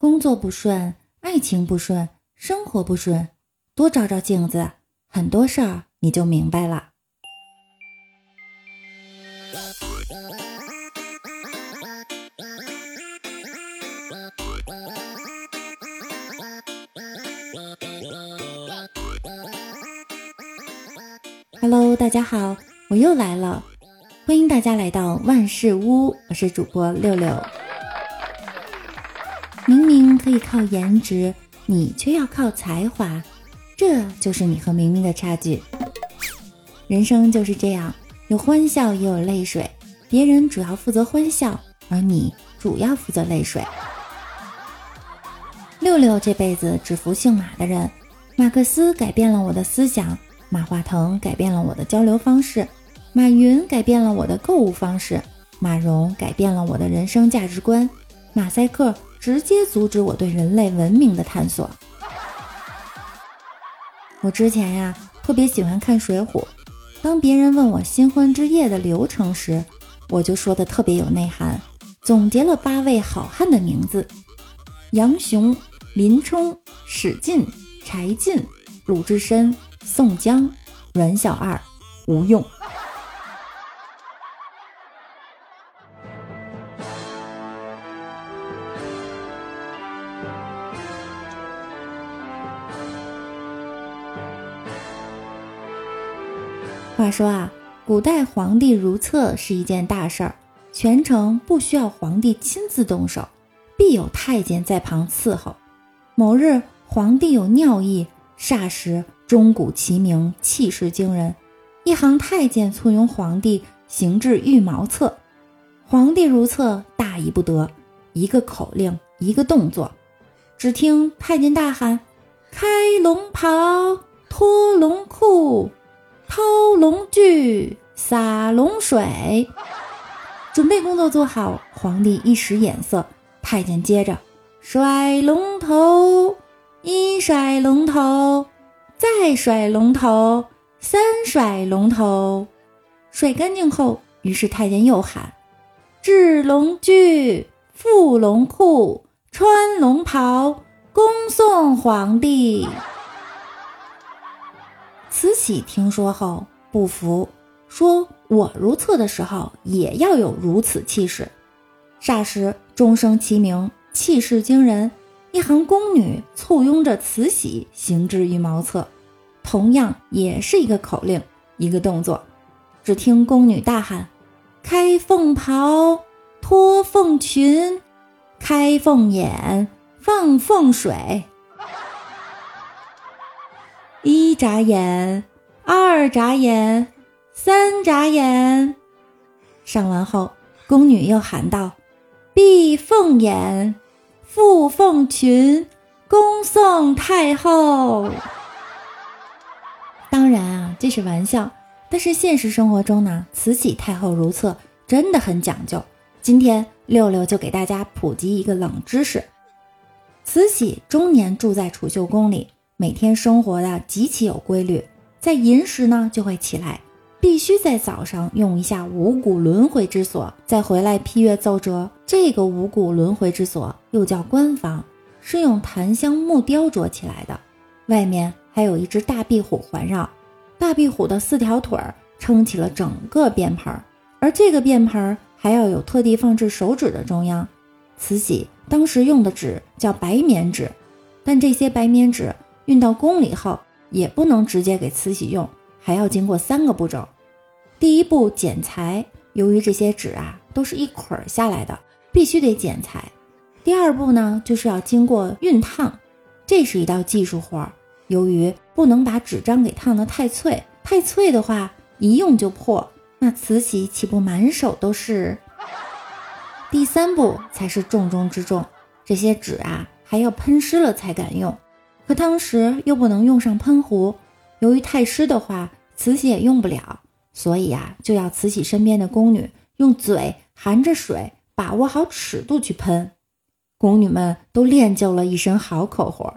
工作不顺，爱情不顺，生活不顺，多照照镜子，很多事儿你就明白了。Hello，大家好，我又来了，欢迎大家来到万事屋，我是主播六六。可以靠颜值，你却要靠才华，这就是你和明明的差距。人生就是这样，有欢笑也有泪水，别人主要负责欢笑，而你主要负责泪水。六六这辈子只服姓马的人，马克思改变了我的思想，马化腾改变了我的交流方式，马云改变了我的购物方式，马蓉改变了我的人生价值观，马赛克。直接阻止我对人类文明的探索。我之前呀特别喜欢看《水浒》，当别人问我新婚之夜的流程时，我就说的特别有内涵，总结了八位好汉的名字：杨雄、林冲、史进、柴进、鲁智深、宋江、阮小二、吴用。话说啊，古代皇帝如厕是一件大事儿，全程不需要皇帝亲自动手，必有太监在旁伺候。某日，皇帝有尿意，霎时钟鼓齐鸣，气势惊人。一行太监簇拥皇帝行至御茅厕，皇帝如厕，大意不得，一个口令，一个动作，只听太监大喊：“开龙袍，脱龙裤。”掏龙具，洒龙水，准备工作做好。皇帝一使眼色，太监接着甩龙头，一甩龙头，再甩龙头，三甩龙头。甩干净后，于是太监又喊：制龙具，缚龙裤，穿龙袍，恭送皇帝。慈禧听说后不服，说：“我如厕的时候也要有如此气势。”霎时钟声齐鸣，气势惊人。一行宫女簇拥着慈禧行至御茅厕，同样也是一个口令，一个动作。只听宫女大喊：“开凤袍，脱凤裙，开凤眼，放凤水。”一眨眼，二眨眼，三眨眼。上完后，宫女又喊道：“闭凤眼，覆凤裙，恭送太后。”当然啊，这是玩笑。但是现实生活中呢，慈禧太后如厕真的很讲究。今天六六就给大家普及一个冷知识：慈禧终年住在储秀宫里。每天生活的极其有规律，在寅时呢就会起来，必须在早上用一下五谷轮回之所，再回来批阅奏折。这个五谷轮回之所又叫官房，是用檀香木雕琢起来的，外面还有一只大壁虎环绕，大壁虎的四条腿儿撑起了整个便盆，而这个便盆还要有特地放置手纸的中央。慈禧当时用的纸叫白棉纸，但这些白棉纸。运到宫里后，也不能直接给慈禧用，还要经过三个步骤。第一步剪裁，由于这些纸啊都是一捆儿下来的，必须得剪裁。第二步呢，就是要经过熨烫，这是一道技术活儿。由于不能把纸张给烫得太脆，太脆的话一用就破，那慈禧岂不满手都是？第三步才是重中之重，这些纸啊还要喷湿了才敢用。可当时又不能用上喷壶，由于太湿的话，慈禧也用不了，所以啊，就要慈禧身边的宫女用嘴含着水，把握好尺度去喷。宫女们都练就了一身好口活。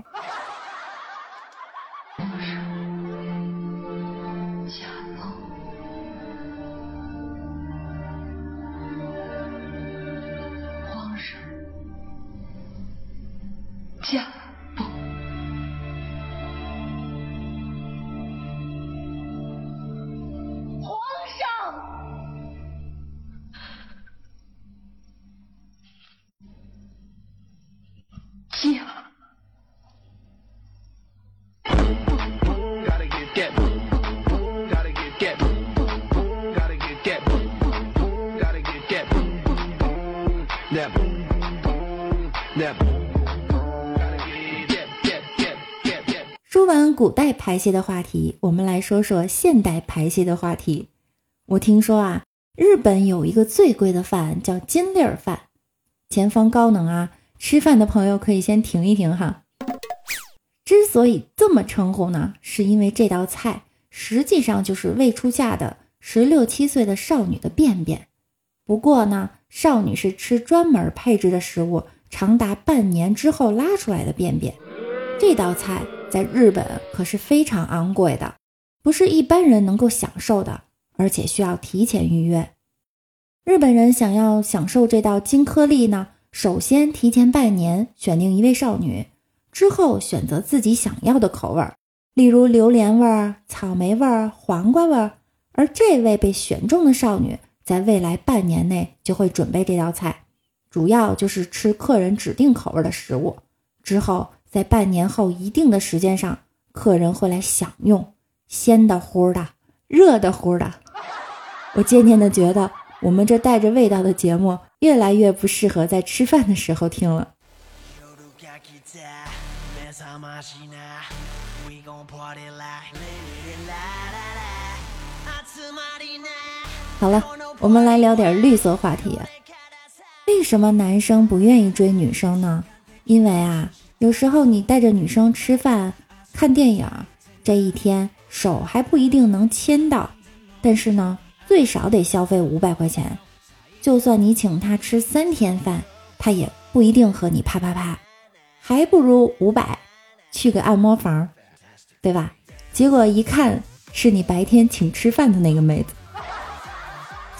说完古代排泄的话题，我们来说说现代排泄的话题。我听说啊，日本有一个最贵的饭叫金粒儿饭，前方高能啊！吃饭的朋友可以先停一停哈。之所以这么称呼呢，是因为这道菜实际上就是未出嫁的十六七岁的少女的便便。不过呢，少女是吃专门配置的食物，长达半年之后拉出来的便便。这道菜在日本可是非常昂贵的，不是一般人能够享受的，而且需要提前预约。日本人想要享受这道金颗粒呢，首先提前半年选定一位少女，之后选择自己想要的口味儿，例如榴莲味儿、草莓味儿、黄瓜味儿。而这位被选中的少女，在未来半年内就会准备这道菜，主要就是吃客人指定口味的食物。之后，在半年后一定的时间上，客人会来享用鲜的乎的、热的乎的。我渐渐的觉得，我们这带着味道的节目越来越不适合在吃饭的时候听了。好了，我们来聊点绿色话题。为什么男生不愿意追女生呢？因为啊，有时候你带着女生吃饭、看电影，这一天手还不一定能牵到，但是呢，最少得消费五百块钱。就算你请她吃三天饭，她也不一定和你啪啪啪，还不如五百去个按摩房，对吧？结果一看是你白天请吃饭的那个妹子。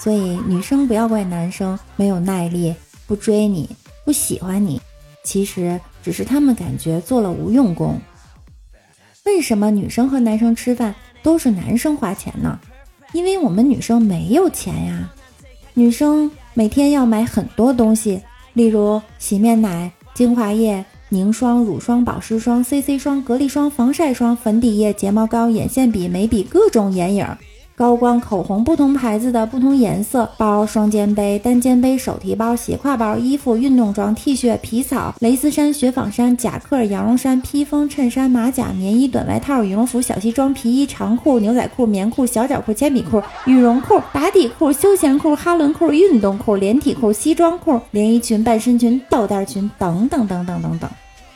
所以女生不要怪男生没有耐力，不追你，不喜欢你，其实只是他们感觉做了无用功。为什么女生和男生吃饭都是男生花钱呢？因为我们女生没有钱呀。女生每天要买很多东西，例如洗面奶、精华液、凝霜、乳霜、保湿霜、CC 霜、隔离霜、防晒霜、粉底液、睫毛膏、眼线笔、眉笔，各种眼影。高光口红，不同牌子的不同颜色包，双肩背、单肩背、手提包、斜挎包、衣服、运动装、T 恤、皮草、蕾丝衫、雪纺衫、夹克、羊绒衫、披风、衬衫、马甲、棉衣、短外套、羽绒服、小西装、皮衣、长裤、牛仔裤、棉裤、小脚裤、铅笔裤、羽绒裤、打底裤、休闲裤、哈伦裤、运动裤、连体裤、西装裤、连衣裙、半身裙、吊带裙等等等等等等。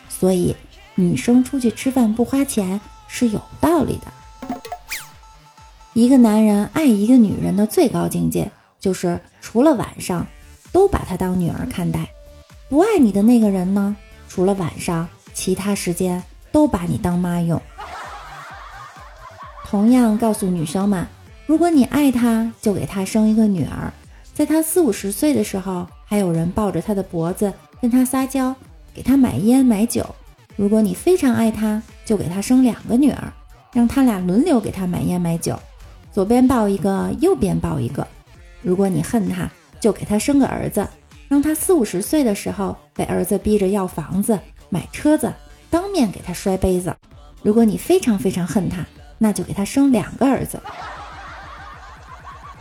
所以，女生出去吃饭不花钱是有道理的。一个男人爱一个女人的最高境界，就是除了晚上，都把她当女儿看待；不爱你的那个人呢，除了晚上，其他时间都把你当妈用。同样告诉女生们，如果你爱他，就给他生一个女儿，在他四五十岁的时候，还有人抱着他的脖子跟他撒娇，给他买烟买酒。如果你非常爱他，就给他生两个女儿，让他俩轮流给他买烟买酒。左边抱一个，右边抱一个。如果你恨他，就给他生个儿子，让他四五十岁的时候被儿子逼着要房子、买车子，当面给他摔杯子。如果你非常非常恨他，那就给他生两个儿子。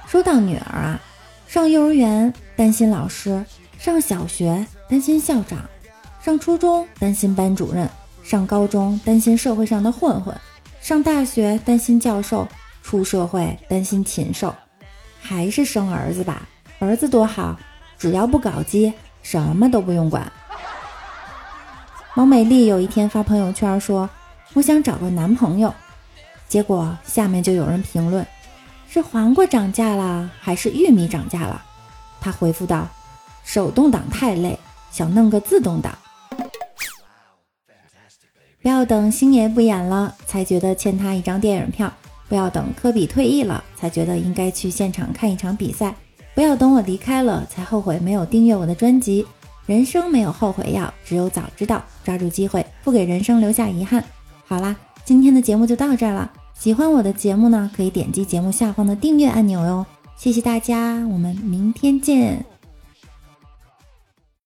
说到女儿啊，上幼儿园担心老师，上小学担心校长，上初中担心班主任，上高中担心社会上的混混，上大学担心教授。出社会担心禽兽，还是生儿子吧。儿子多好，只要不搞基，什么都不用管。王美丽有一天发朋友圈说：“我想找个男朋友。”结果下面就有人评论：“是黄瓜涨价了，还是玉米涨价了？”她回复道：“手动挡太累，想弄个自动挡。”不要等星爷不演了，才觉得欠他一张电影票。不要等科比退役了才觉得应该去现场看一场比赛，不要等我离开了才后悔没有订阅我的专辑，人生没有后悔药，只有早知道。抓住机会，不给人生留下遗憾。好啦，今天的节目就到这儿了。喜欢我的节目呢，可以点击节目下方的订阅按钮哟。谢谢大家，我们明天见。